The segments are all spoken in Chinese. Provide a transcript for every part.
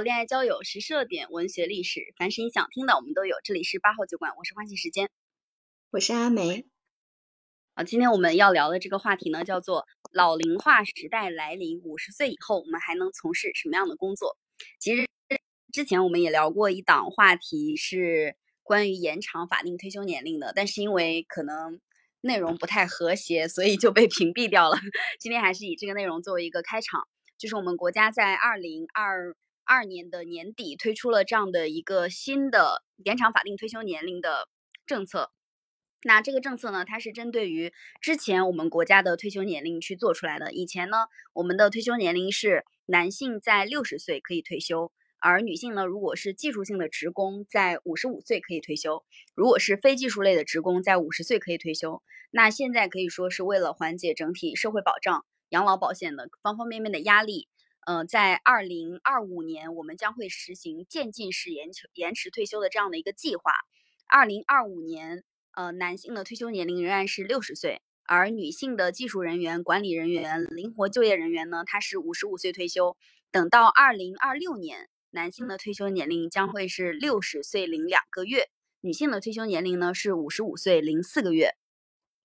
恋爱交友时事热点、文学历史，凡是你想听的，我们都有。这里是八号酒馆，我是欢喜时间，我是阿梅。啊，今天我们要聊的这个话题呢，叫做老龄化时代来临，五十岁以后我们还能从事什么样的工作？其实之前我们也聊过一档话题，是关于延长法定退休年龄的，但是因为可能内容不太和谐，所以就被屏蔽掉了。今天还是以这个内容作为一个开场，就是我们国家在二零二。二年的年底推出了这样的一个新的延长法定退休年龄的政策。那这个政策呢，它是针对于之前我们国家的退休年龄去做出来的。以前呢，我们的退休年龄是男性在六十岁可以退休，而女性呢，如果是技术性的职工，在五十五岁可以退休；如果是非技术类的职工，在五十岁可以退休。那现在可以说是为了缓解整体社会保障、养老保险的方方面面的压力。嗯，在二零二五年，我们将会实行渐进式延迟延迟退休的这样的一个计划。二零二五年，呃，男性的退休年龄仍然是六十岁，而女性的技术人员、管理人员、灵活就业人员呢，他是五十五岁退休。等到二零二六年，男性的退休年龄将会是六十岁零两个月，女性的退休年龄呢是五十五岁零四个月。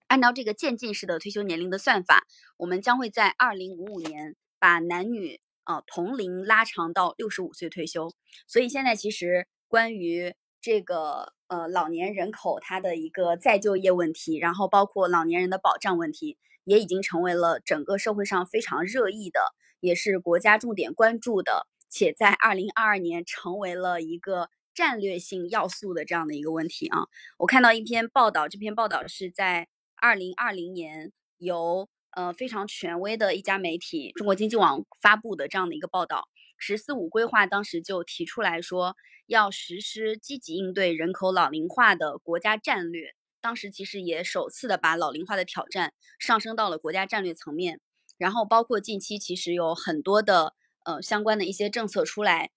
按照这个渐进式的退休年龄的算法，我们将会在二零五五年把男女啊，同龄拉长到六十五岁退休，所以现在其实关于这个呃老年人口他的一个再就业问题，然后包括老年人的保障问题，也已经成为了整个社会上非常热议的，也是国家重点关注的，且在二零二二年成为了一个战略性要素的这样的一个问题啊。我看到一篇报道，这篇报道是在二零二零年由。呃，非常权威的一家媒体中国经济网发布的这样的一个报道，“十四五”规划当时就提出来说，要实施积极应对人口老龄化的国家战略。当时其实也首次的把老龄化的挑战上升到了国家战略层面。然后包括近期其实有很多的呃相关的一些政策出来，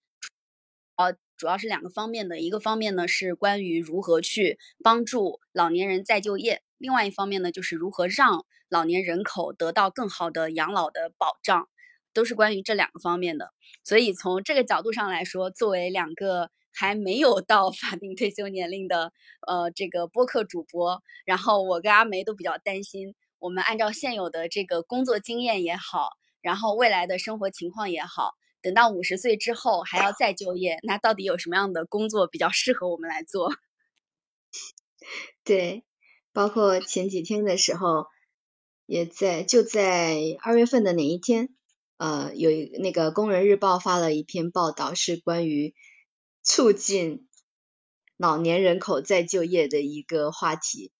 呃，主要是两个方面的，一个方面呢是关于如何去帮助老年人再就业。另外一方面呢，就是如何让老年人口得到更好的养老的保障，都是关于这两个方面的。所以从这个角度上来说，作为两个还没有到 法定退休年龄的呃这个播客主播，然后我跟阿梅都比较担心，我们按照现有的这个工作经验也好，然后未来的生活情况也好，等到五十岁之后还要再就业，那到底有什么样的工作比较适合我们来做？对。包括前几天的时候，也在就在二月份的哪一天，呃，有一那个工人日报发了一篇报道，是关于促进老年人口再就业的一个话题。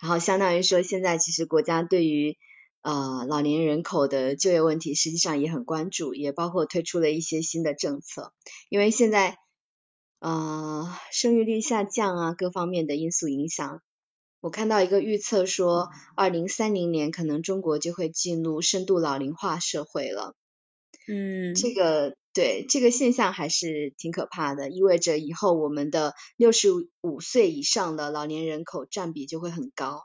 然后相当于说，现在其实国家对于呃老年人口的就业问题，实际上也很关注，也包括推出了一些新的政策。因为现在呃生育率下降啊，各方面的因素影响。我看到一个预测说，二零三零年可能中国就会进入深度老龄化社会了。嗯，这个对这个现象还是挺可怕的，意味着以后我们的六十五岁以上的老年人口占比就会很高。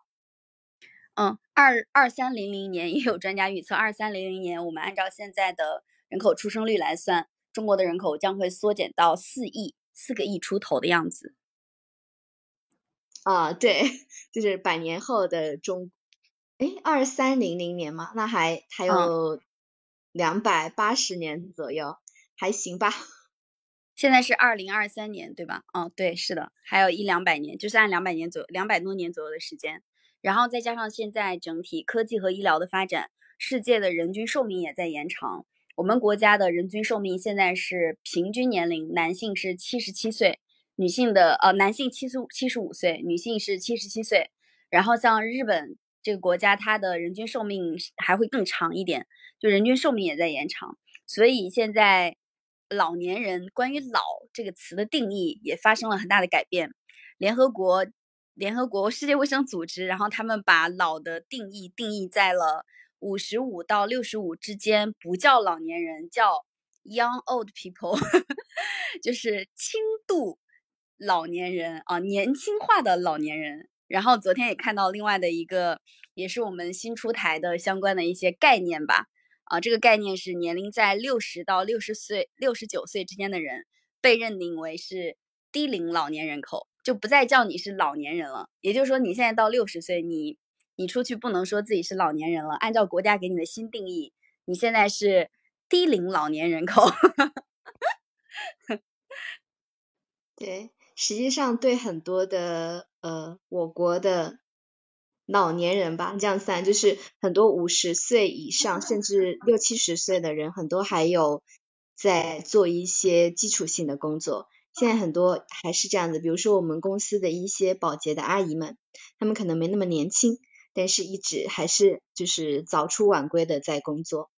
嗯，二二三零零年也有专家预测，二三零零年我们按照现在的人口出生率来算，中国的人口将会缩减到四亿，四个亿出头的样子。啊，对，就是百年后的中，哎，二三零零年嘛，那还还有两百八十年左右，还行吧。现在是二零二三年，对吧？哦，对，是的，还有一两百年，就是按两百年左两百多年左右的时间，然后再加上现在整体科技和医疗的发展，世界的人均寿命也在延长。我们国家的人均寿命现在是平均年龄，男性是七十七岁。女性的呃，男性七十七十五岁，女性是七十七岁。然后像日本这个国家，它的人均寿命还会更长一点，就人均寿命也在延长。所以现在老年人关于“老”这个词的定义也发生了很大的改变。联合国、联合国 世界卫生组织，然后他们把“老”的定义定义在了五十五到六十五之间，不叫老年人，叫 young old people，就是轻度。老年人啊，年轻化的老年人。然后昨天也看到另外的一个，也是我们新出台的相关的一些概念吧。啊，这个概念是年龄在六十到六十岁、六十九岁之间的人被认定为是低龄老年人口，就不再叫你是老年人了。也就是说，你现在到六十岁，你你出去不能说自己是老年人了。按照国家给你的新定义，你现在是低龄老年人口。对，实际上对很多的呃我国的老年人吧，这样算就是很多五十岁以上甚至六七十岁的人，很多还有在做一些基础性的工作。现在很多还是这样子，比如说我们公司的一些保洁的阿姨们，她们可能没那么年轻，但是一直还是就是早出晚归的在工作。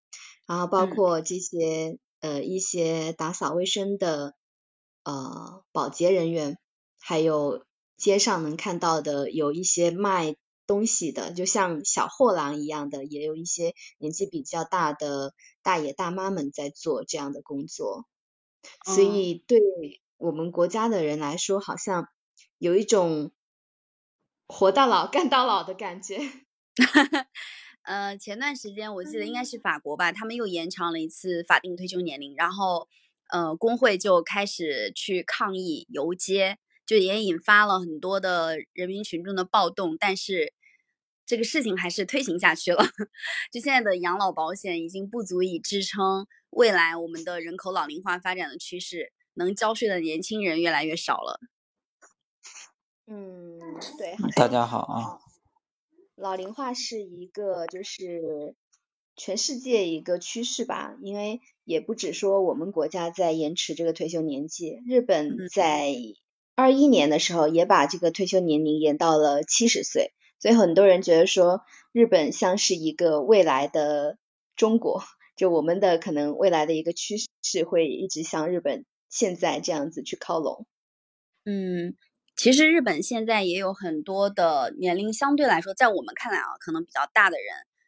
然后包括这些呃一些打扫卫生的。呃，保洁人员，还有街上能看到的有一些卖东西的，就像小货郎一样的，也有一些年纪比较大的大爷大妈们在做这样的工作。所以对我们国家的人来说，好像有一种活到老干到老的感觉。呃，前段时间我记得应该是法国吧，他们又延长了一次法定退休年龄，然后。呃，工会就开始去抗议游街，就也引发了很多的人民群众的暴动。但是这个事情还是推行下去了。就现在的养老保险已经不足以支撑未来我们的人口老龄化发展的趋势，能交税的年轻人越来越少了。嗯，对。大家好啊。老龄化是一个就是。全世界一个趋势吧，因为也不止说我们国家在延迟这个退休年纪，日本在二一年的时候也把这个退休年龄延到了七十岁，所以很多人觉得说日本像是一个未来的中国，就我们的可能未来的一个趋势会一直向日本现在这样子去靠拢。嗯，其实日本现在也有很多的年龄相对来说，在我们看来啊，可能比较大的人。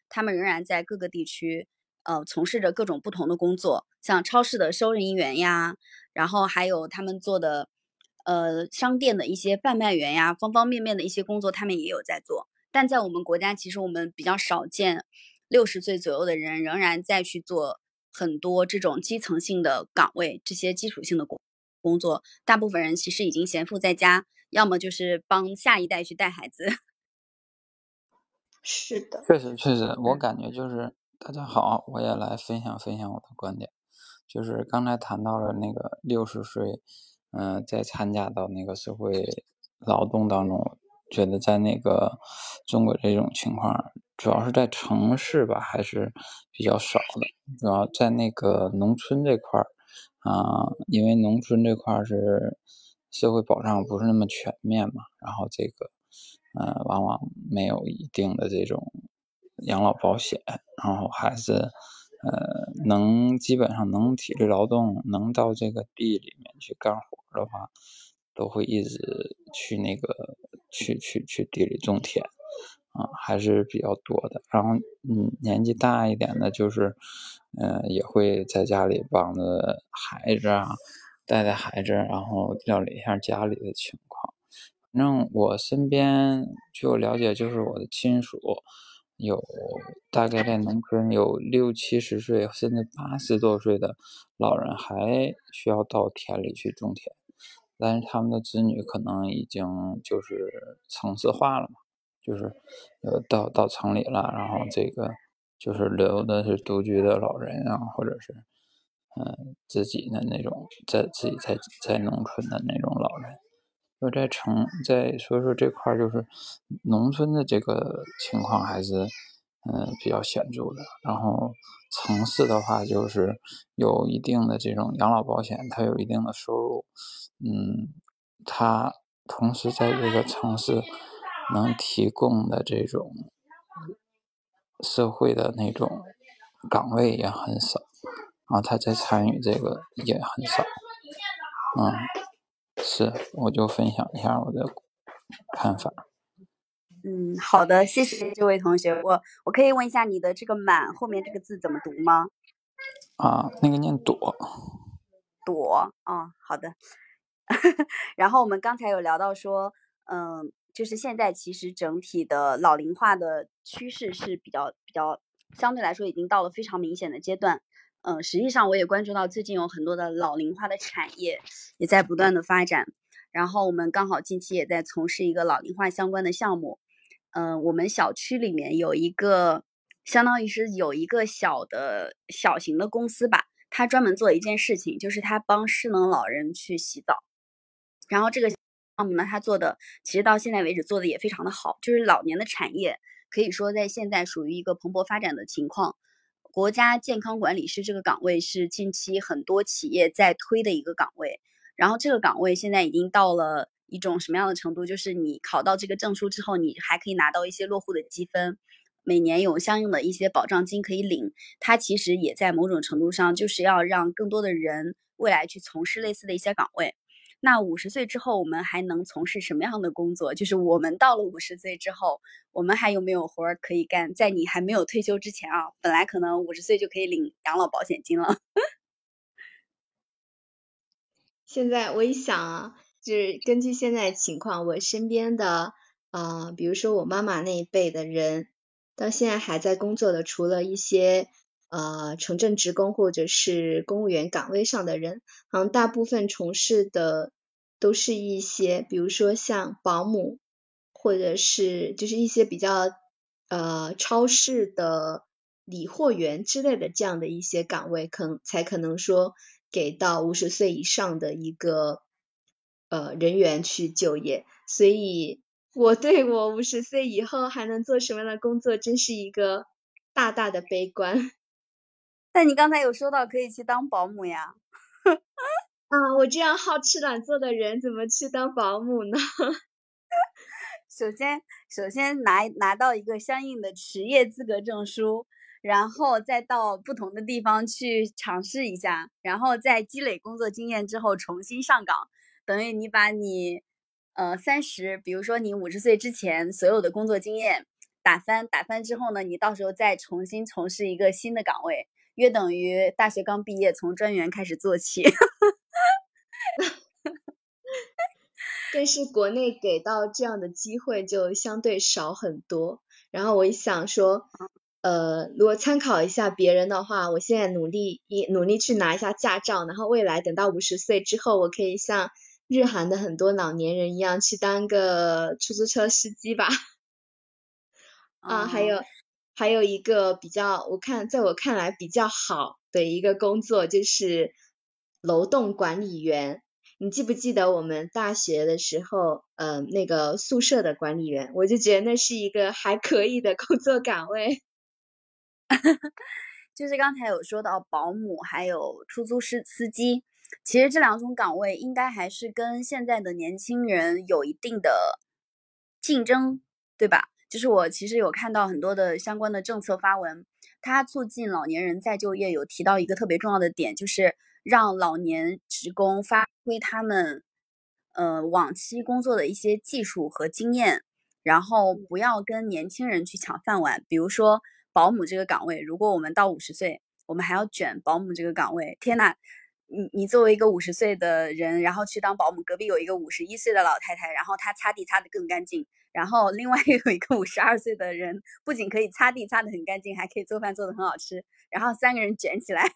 他们仍然在各个地区，呃，从事着各种不同的工作，像超市的收银员呀，然后还有他们做的，呃，商店的一些贩卖员呀，方方面面的一些工作，他们也有在做。但在我们国家，其实我们比较少见，六十岁左右的人仍然在去做很多这种基层性的岗位，这些基础性的工工作。大部分人其实已经闲赋在家，要么就是帮下一代去带孩子。是的，确实确实，我感觉就是大家好，我也来分享分享我的观点，就是刚才谈到了那个六十岁，嗯，在参加到那个社会劳动当中，觉得在那个中国这种情况，主要是在城市吧，还是比较少的，主要在那个农村这块儿啊，因为农村这块儿是社会保障不是那么全面嘛，然后这个。呃，往往没有一定的这种养老保险，然后还是呃能基本上能体力劳动，能到这个地里面去干活的话，都会一直去那个去去去地里种田啊，还是比较多的。然后嗯，年纪大一点的，就是嗯也会在家里帮着孩子啊，带带孩子，然后料理一下家里的情。反正我身边据我了解，就是我的亲属有大概在农村有六七十岁甚至八十多岁的老人还需要到田里去种田，但是他们的子女可能已经就是城市化了嘛，就是呃到到城里了，然后这个就是留的是独居的老人啊，或者是嗯自己的那种在自己在在农村的那种老人。就在城，在所以说这块儿就是农村的这个情况还是嗯比较显著的。然后城市的话，就是有一定的这种养老保险，它有一定的收入，嗯，它同时在这个城市能提供的这种社会的那种岗位也很少，然后他在参与这个也很少，嗯。是，我就分享一下我的看法。嗯，好的，谢谢这位同学。我我可以问一下你的这个“满”后面这个字怎么读吗？啊，那个念“朵”。朵，哦，好的。然后我们刚才有聊到说，嗯，就是现在其实整体的老龄化的趋势是比较比较相对来说已经到了非常明显的阶段。嗯，实际上我也关注到最近有很多的老龄化的产业也在不断的发展。然后我们刚好近期也在从事一个老龄化相关的项目。嗯，我们小区里面有一个，相当于是有一个小的小型的公司吧，它专门做一件事情，就是它帮失能老人去洗澡。然后这个项目呢，它做的其实到现在为止做的也非常的好，就是老年的产业可以说在现在属于一个蓬勃发展的情况。国家健康管理师这个岗位是近期很多企业在推的一个岗位，然后这个岗位现在已经到了一种什么样的程度？就是你考到这个证书之后，你还可以拿到一些落户的积分，每年有相应的一些保障金可以领。它其实也在某种程度上就是要让更多的人未来去从事类似的一些岗位。那五十岁之后，我们还能从事什么样的工作？就是我们到了五十岁之后，我们还有没有活儿可以干？在你还没有退休之前啊，本来可能五十岁就可以领养老保险金了。现在我一想啊，就是根据现在情况，我身边的呃，比如说我妈妈那一辈的人，到现在还在工作的，除了一些。呃，城镇职工或者是公务员岗位上的人，好像大部分从事的都是一些，比如说像保姆，或者是就是一些比较呃超市的理货员之类的这样的一些岗位，可能才可能说给到五十岁以上的一个呃人员去就业。所以，我对我五十岁以后还能做什么样的工作，真是一个大大的悲观。但你刚才有说到可以去当保姆呀？啊，我这样好吃懒做的人怎么去当保姆呢？首先，首先拿拿到一个相应的职业资格证书，然后再到不同的地方去尝试一下，然后再积累工作经验之后重新上岗，等于你把你呃三十，比如说你五十岁之前所有的工作经验打翻，打翻之后呢，你到时候再重新从事一个新的岗位。约等于大学刚毕业，从专员开始做起。但是国内给到这样的机会就相对少很多。然后我一想说，呃，如果参考一下别人的话，我现在努力一努力去拿一下驾照，然后未来等到五十岁之后，我可以像日韩的很多老年人一样去当个出租车司机吧。啊，还有。还有一个比较，我看在我看来比较好的一个工作就是楼栋管理员。你记不记得我们大学的时候，呃，那个宿舍的管理员？我就觉得那是一个还可以的工作岗位。就是刚才有说到保姆，还有出租司司机，其实这两种岗位应该还是跟现在的年轻人有一定的竞争，对吧？就是我其实有看到很多的相关的政策发文，它促进老年人再就业，有提到一个特别重要的点，就是让老年职工发挥他们呃往期工作的一些技术和经验，然后不要跟年轻人去抢饭碗。比如说保姆这个岗位，如果我们到五十岁，我们还要卷保姆这个岗位，天呐！你你作为一个五十岁的人，然后去当保姆，隔壁有一个五十一岁的老太太，然后她擦地擦得更干净，然后另外有一个五十二岁的人，不仅可以擦地擦得很干净，还可以做饭做得很好吃，然后三个人卷起来，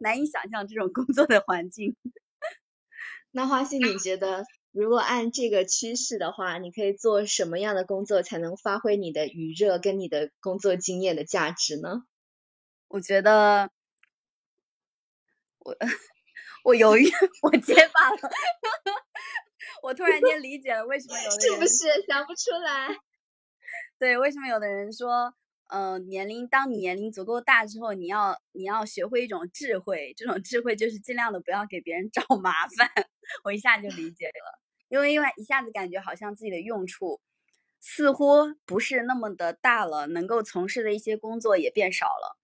难以想象这种工作的环境。那花心，你 觉得如果按这个趋势的话，你可以做什么样的工作才能发挥你的余热跟你的工作经验的价值呢？我觉得我。我犹豫，我结巴了。我突然间理解了为什么有的人是不是想不出来？对，为什么有的人说，嗯，年龄当你年龄足够大之后，你要你要学会一种智慧，这种智慧就是尽量的不要给别人 找麻烦。我一下就理解了，因为因为一下子感觉好像自己的用处似乎不是那么的大了，能够从事的一些工作也变少了。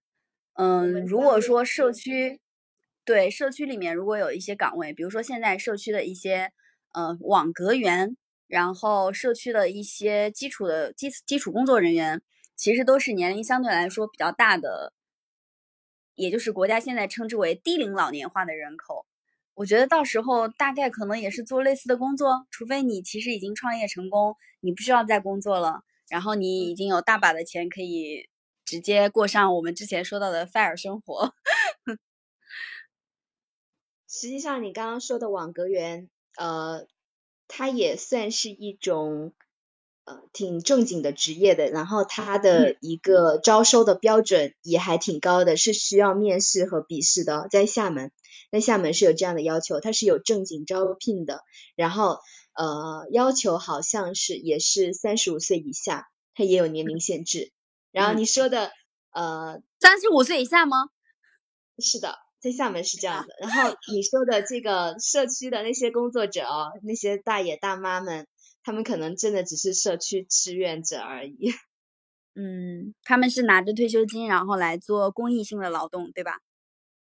嗯，如果说社区。对社区里面，如果有一些岗位，比如说现在社区的一些呃网格员，然后社区的一些基础的基基础工作人员，其实都是年龄相对来说比较大的，也就是国家现在称之为低龄老年化的人口。我觉得到时候大概可能也是做类似的工作，除非你其实已经创业成功，你不需要再工作了，然后你已经有大把的钱可以直接过上我们之前说到的 fire 生活。实际上，你刚刚说的网格员，呃，它也算是一种呃挺正经的职业的，然后它的一个招收的标准也还挺高的，是需要面试和笔试的，在厦门，在厦门是有这样的要求，它是有正经招聘的，然后呃要求好像是也是三十五岁以下，它也有年龄限制。然后你说的呃三十五岁以下吗？是的。在厦门是这样的，然后你说的这个社区的那些工作者哦，那些大爷大妈们，他们可能真的只是社区志愿者而已。嗯，他们是拿着退休金，然后来做公益性的劳动，对吧？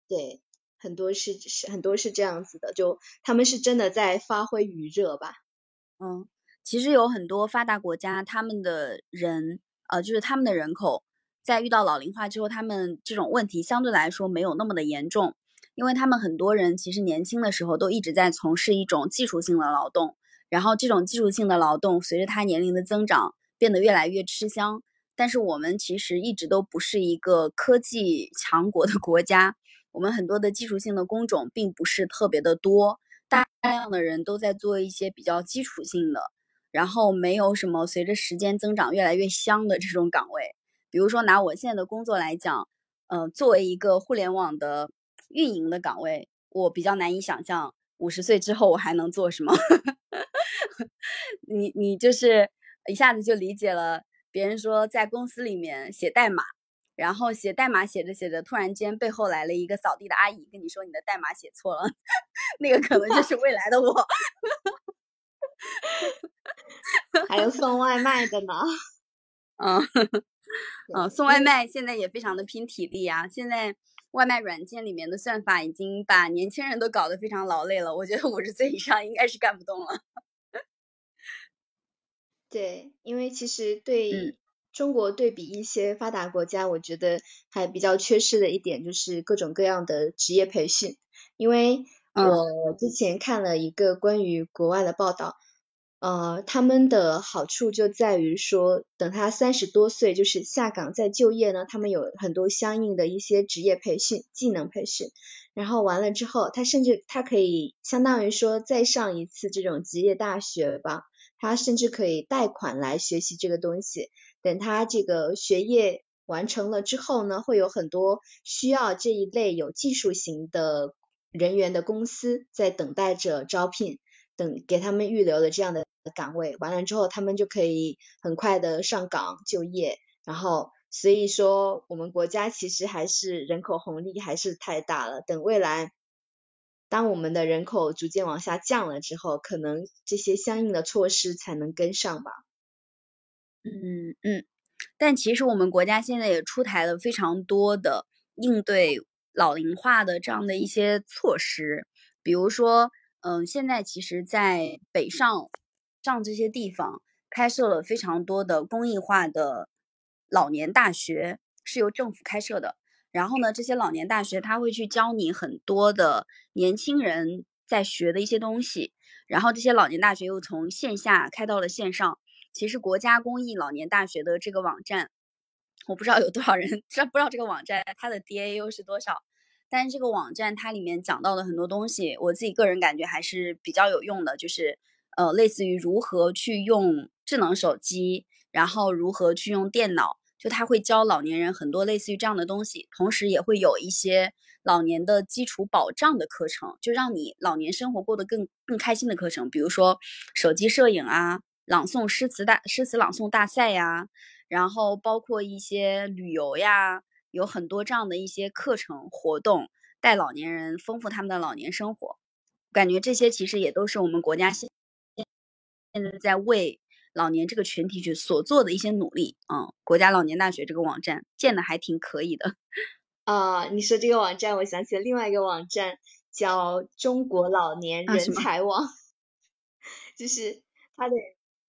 对，很多是是很多是这样子的，就他们是真的在发挥余热吧。嗯，其实有很多发达国家，他们的人呃，就是他们的人口。在遇到老龄化之后，他们这种问题相对来说没有那么的严重，因为他们很多人其实年轻的时候都一直在从事一种技术性的劳动，然后这种技术性的劳动随着他年龄的增长变得越来越吃香。但是我们其实一直都不是一个科技强国的国家，我们很多的技术性的工种并不是特别的多，大量的人都在做一些比较基础性的，然后没有什么随着时间增长越来越香的这种岗位。比如说拿我现在的工作来讲，嗯，作为一个互联网的运营的岗位，我比较难以想象五十岁之后我还能做什么。你你就是一下子就理解了，别人说在公司里面写代码，然后写代码写着写着，突然间背后来了一个扫地的阿姨跟你说你的代码写错了，那个可能就是未来的我。还有送外卖的呢，嗯。嗯，送外卖现在也非常的拼体力啊！现在外卖软件里面的算法已经把年轻人都搞得非常劳累了。我觉得五十岁以上应该是干不动了。对，因为其实对中国对比一些发达国家，我觉得还比较缺失的一点就是各种各样的职业培训。因为我之前看了一个关于国外的报道。呃，他们的好处就在于说，等他三十多岁，就是下岗再就业呢，他们有很多相应的一些职业培训、技能培训，然后完了之后，他甚至他可以相当于说再上一次这种职业大学吧，他甚至可以贷款来学习这个东西。等他这个学业完成了之后呢，会有很多需要这一类有技术型的人员的公司在等待着招聘。等给他们预留了这样的岗位，完了之后，他们就可以很快的上岗就业。然后，所以说我们国家其实还是人口红利还是太大了。等未来，当我们的人口逐渐往下降了之后，可能这些相应的措施才能跟上吧。嗯嗯，但其实我们国家现在也出台了非常多的应对老龄化的这样的一些措施，比如说。嗯，现在其实，在北上上这些地方开设了非常多的公益化的老年大学，是由政府开设的。然后呢，这些老年大学他会去教你很多的年轻人在学的一些东西。然后这些老年大学又从线下开到了线上。其实国家公益老年大学的这个网站，我不知道有多少人知，不知道这个网站它的 DAU 是多少。但是这个网站它里面讲到的很多东西，我自己个人感觉还是比较有用的，就是呃，类似于如何去用智能手机，然后如何去用电脑，就他会教老年人很多类似于这样的东西，同时也会有一些老年的基础保障的课程，就让你老年生活过得更更开心的课程，比如说手机摄影啊，朗诵诗词大诗词朗诵大赛呀，然后包括一些旅游呀。有很多这样的一些课程活动，带老年人丰富他们的老年生活。感觉这些其实也都是我们国家现现在在为老年这个群体去所做的一些努力。嗯，国家老年大学这个网站建的还挺可以的。啊，你说这个网站，我想起了另外一个网站，叫中国老年人才网，就是它的。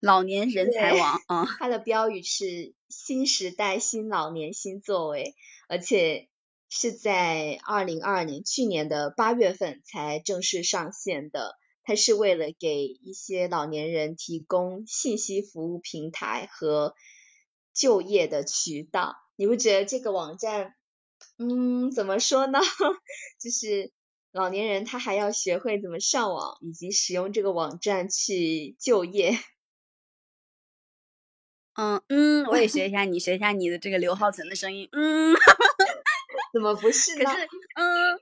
老年人才网啊，它的标语是“新时代新老年新作为”，而且是在二零二二年去年的八月份才正式上线的。它是为了给一些老年人提供信息服务平台和就业的渠道。你不觉得这个网站，嗯，怎么说呢？就是老年人他还要学会怎么上网，以及使用这个网站去就业。嗯嗯，我也学一下你，学一下你的这个刘浩存的声音。嗯，怎么不是呢？可是，嗯，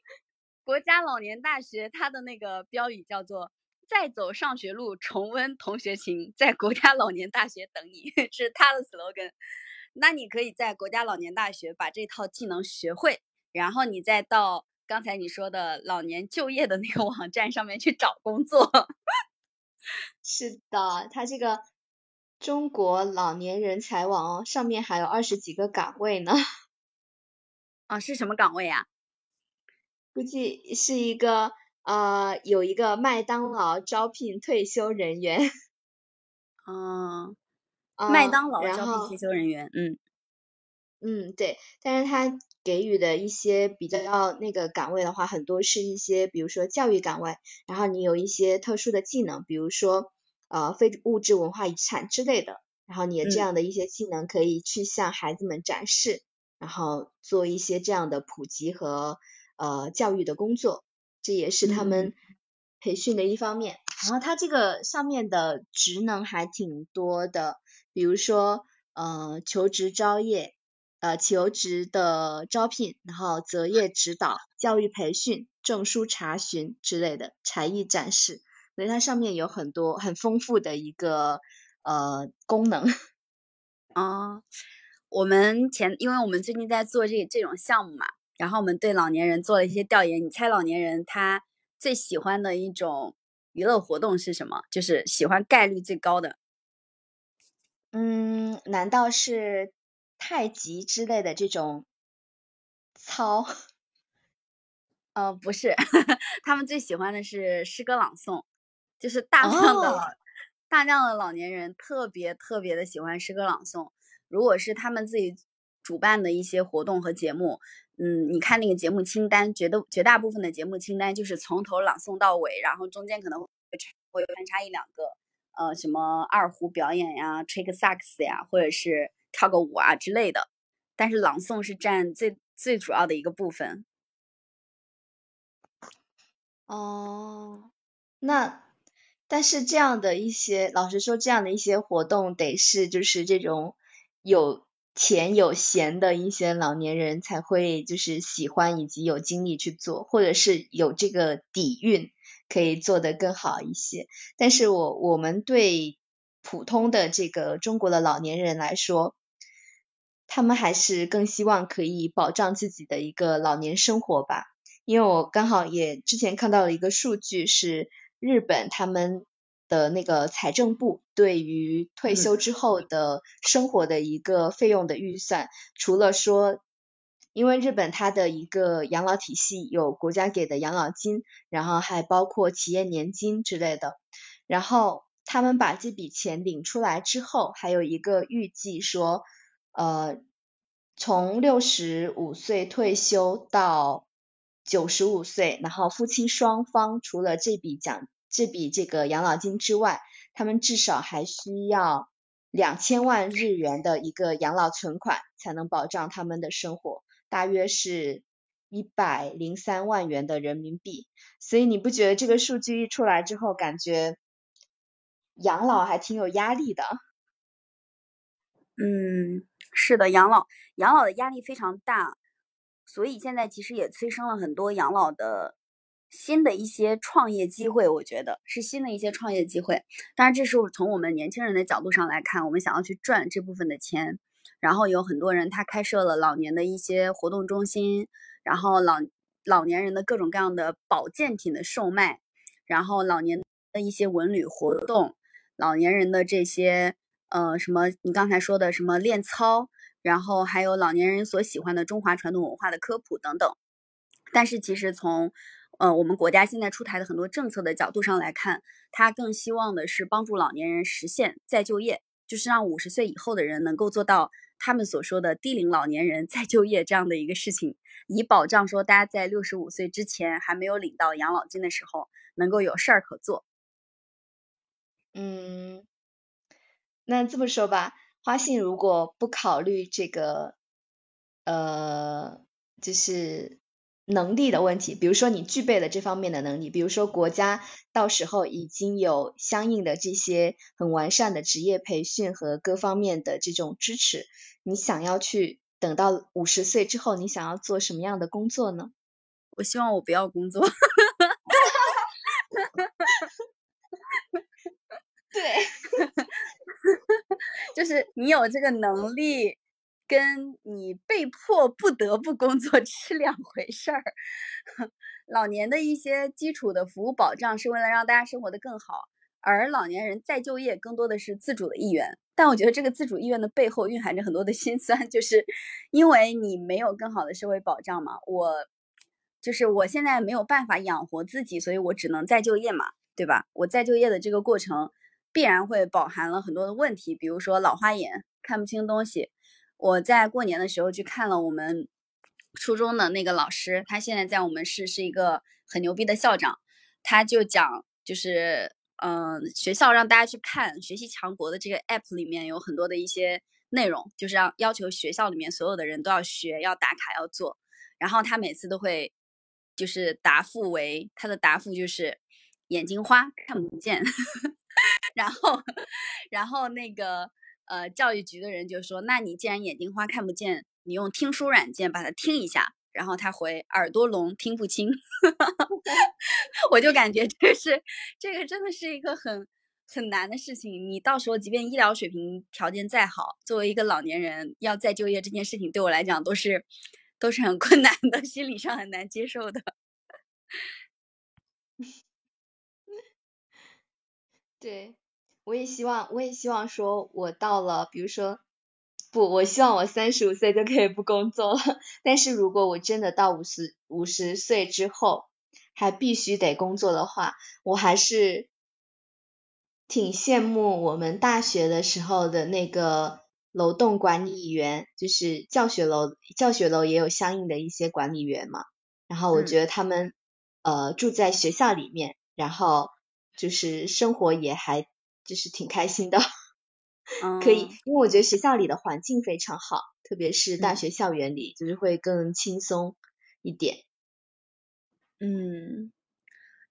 国家老年大学它的那个标语叫做“再走上学路，重温同学情，在国家老年大学等你 ”，是它的 slogan。那你可以在国家老年大学把这套技能学会，然后你再到刚才你说的老年就业的那个 网站上面去找工作。是的，它这个。中国老年人才网哦，上面还有二十几个岗位呢。啊，是什么岗位啊？估计是一个呃，有一个麦当劳招聘退休人员。嗯，麦当劳招聘退休人员，嗯嗯，对。但是他给予的一些比较那个岗位的话，很多是一些比如说教育岗位，然后你有一些特殊的技能，比如说。呃，非物质文化遗产之类的，然后你的这样的一些技能可以去向孩子们展示，然后做一些这样的普及和呃教育的工作，这也是他们培训的一方面。然后它这个上面的职能还挺多的，比如说呃求职招业，呃求职的招聘，然后择业指导、教育培训、证书查询之类的才艺展示。所以它上面有很多很丰富的一个呃功能。啊，我们前因为我们最近在做这这种项目嘛，然后我们对老年人做了一些调研。你猜老年人他最喜欢的一种娱乐活动是什么？就是喜欢概率最高的。嗯，难道是太极之类的这种操？呃，不是，他们最喜欢的是诗歌朗诵。就是大量的大量的老年人特别特别的喜欢诗歌朗诵。如果是他们自己主办的一些活动和节目，嗯，你看那个节目清单，觉得绝大部分的节目清单就是从头朗诵到尾，然后中间可能会会穿插一两个呃什么二胡表演呀、吹个萨克斯呀，或者是跳个舞啊之类的。但是朗诵是占最最主要的一个部分。哦，那。但是这样的一些，老实说，这样的一些活动得是就是这种有钱有闲的一些老年人才会就是喜欢以及有精力去做，或者是有这个底蕴可以做得更好一些。但是我我们对普通的这个中国的老年人来说，他们还是更希望可以保障自己的一个老年生活吧。因为我刚好也之前看到了一个数据是。日本他们的那个财政部对于退休之后的生活的一个费用的预算，除了说，因为日本它的一个养老体系有国家给的养老金，然后还包括企业年金之类的，然后他们把这笔钱领出来之后，还有一个预计说，呃，从六十五岁退休到。九十五岁，然后夫妻双方除了这笔奖这笔这个养老金之外，他们至少还需要两千万日元的一个养老存款，才能保障他们的生活，大约是一百零三万元的人民币。所以你不觉得这个数据一出来之后，感觉养老还挺有压力的？嗯，是的，养老养老的压力非常大。所以现在其实也催生了很多养老的新的一些创业机会，我觉得是新的一些创业机会。当然，这是从我们年轻人的角度上来看，我们想要去赚这部分的钱。然后有很多人他开设了老年的一些活动中心，然后老老年人的各种各样的保健品的售卖，然后老年的一些文旅活动，老年人的这些呃什么，你刚才说的什么练操。然后还有老年人所喜欢的中华传统文化的科普等等，但是其实从呃我们国家现在出台的很多政策的角度上来看，他更希望的是帮助老年人实现再就业，就是让五十岁以后的人能够做到他们所说的低龄老年人再就业这样的一个事情，以保障说大家在六十五岁之前还没有领到养老金的时候能够有事儿可做。嗯，那这么说吧。花信如果不考虑这个呃，就是能力的问题。比如说你具备了这方面的能力，比如说国家到时候已经有相应的这些很完善的职业培训和各方面的这种支持，你想要去等到五十岁之后，你想要做什么样的工作呢？我希望我不要工作。对，就是你有这个能力，跟你被迫不得不工作 是两回事儿。老年的一些基础的服务保障是为了让大家生活的更好，而老年人再就业更多的是自主的意愿。但我觉得这个自主意愿的背后蕴含着很多的心酸，就是因为你没有更好的社会保障嘛。我就是我现在没有办法养活自己，所以我只能再就业嘛，对吧？我再就业的这个过程。必然会饱含了很多的问题，比如说老花眼看不清东西。我在过年的时候去看了我们初中的那个老师，他现在在我们市是一个很牛逼的校长。他就讲，就是嗯，学校让大家去看学习强国的这个 app 里面有很多的一些内容，就是让要求学校里面所有的人都要学，要打卡，要做。然后他每次都会就是答复为他的答复就是眼睛花看不见。然后，然后那个呃，教育局的人就说：“那你既然眼睛花看不见，你用听书软件把它听一下。”然后他回：“耳朵聋听不清。”我就感觉这是这个真的是一个很很难的事情。你到时候即便医疗水平条件再好，作为一个老年人要再就业这件事情，对我来讲都是都是很困难的，心理上很难接受的。对，我也希望，我也希望说，我到了，比如说，不，我希望我三十五岁就可以不工作了。但是如果我真的到五十五十岁之后还必须得工作的话，我还是挺羡慕我们大学的时候的那个楼栋管理员，就是教学楼，教学楼也有相应的一些管理员嘛。然后我觉得他们呃住在学校里面，然后。就是生活也还就是挺开心的，可以，因为我觉得学校里的环境非常好，特别是大学校园里，就是会更轻松一点。嗯，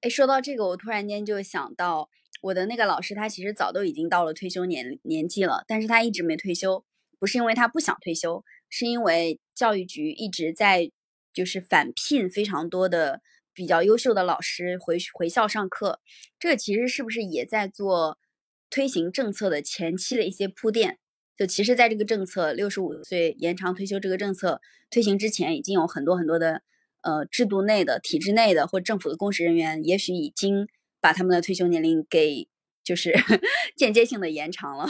哎，说到这个，我突然间就想到我的那个老师，他其实早都已经到了退休年年纪了，但是他一直没退休，不是因为他不想退休，是因为教育局一直在就是返聘非常多的。比较优秀的老师回回校上课，这其实是不是也在做推行政策的前期的一些铺垫？就其实，在这个政策六十五岁延长退休这个政策推行之前，已经有很多很多的呃制度内的、体制内的或政府的公职人员，也许已经把他们的退休年龄给就是 间接性的延长了。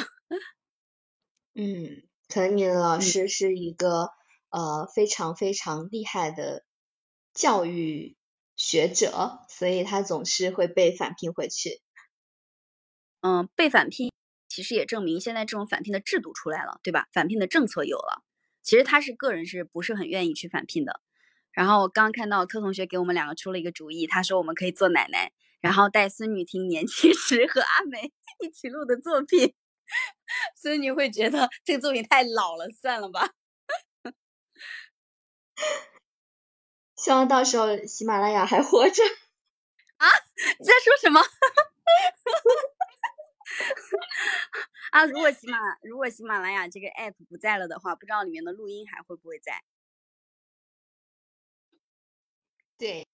嗯，可能你的老师是一个呃非常非常厉害的教育。学者，所以他总是会被返聘回去。嗯，被返聘其实也证明现在这种返聘的制度出来了，对吧？返聘的政策有了。其实他是个人是不是很愿意去返聘的？然后我刚看到柯同学给我们两个出了一个主意，他说我们可以做奶奶，然后带孙女听年轻 时和阿梅一起录的作品。孙女会觉得这个作品太老了，算了吧。希望到时候喜马拉雅还活着啊！你在说什么？啊，如果喜马如果喜马拉雅这个 app 不在了的话，不知道里面的录音还会不会在？对，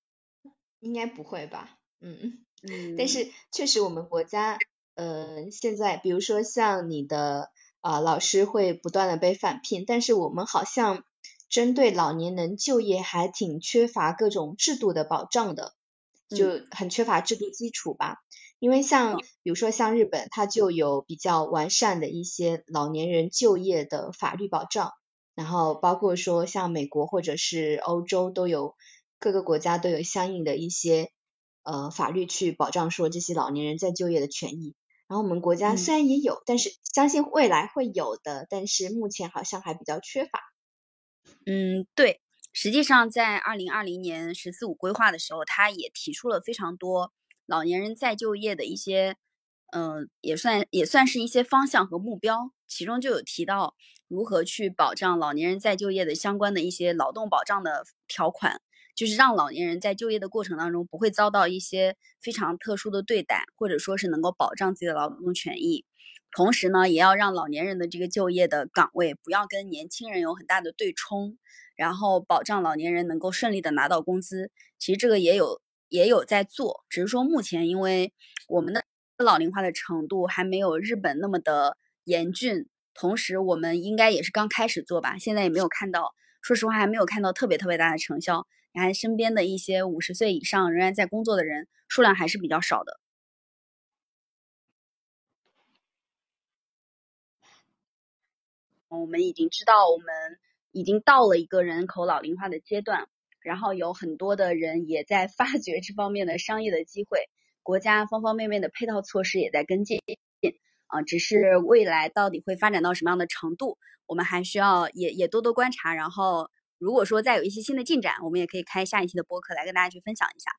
应该不会吧？嗯嗯。但是确实，我们国家呃现在，比如说像你的啊老师会不断的被返聘，但是我们好像。针对老年人就业还挺缺乏各种制度的保障的，就很缺乏制度基础吧。因为像比如说像日本，它就有比较完善的一些老年人就业的法律保障，然后包括说像美国或者是欧洲都有各个国家都有相应的一些呃法律去保障说这些老年人在就业的权益。然后我们国家虽然也有，但是相信未来会有的，但是目前好像还比较缺乏。嗯，对，实际上在二零二零年“十四五”规划的时候，他也提出了非常多老年人再就业的一些，嗯，也算也算是一些方向和目标。其中就有提到，如何去保障老年人再就业的相关的一些劳动保障的条款，就是让老年人在就业的过程当中不会遭到一些非常特殊的对待，或者说是能够保障自己的劳动权益。同时呢，也要让老年人的这个就业的岗位不要跟年轻人有很大的对冲，然后保障老年人能够顺利的拿到工资。其实这个也有也有在做，只是说目前因为我们的老龄化的程度还没有日本那么的严峻，同时我们应该也是刚开始做吧，现在也没有看到，说实话还没有看到特别特别大的成效。你看身边的一些五十岁以上仍然在工作的人数量还是比较少的。我们已经知道，我们已经到了一个人口老龄化的阶段，然后有很多的人也在发掘这方面的商业的机会，国家方方面面的配套措施也在跟进，啊，只是未来到底会发展到什么样的程度，我们还需要也也多多观察，然后如果说再有一些新的进展，我们也可以开下一期的播客来跟大家去分享一下。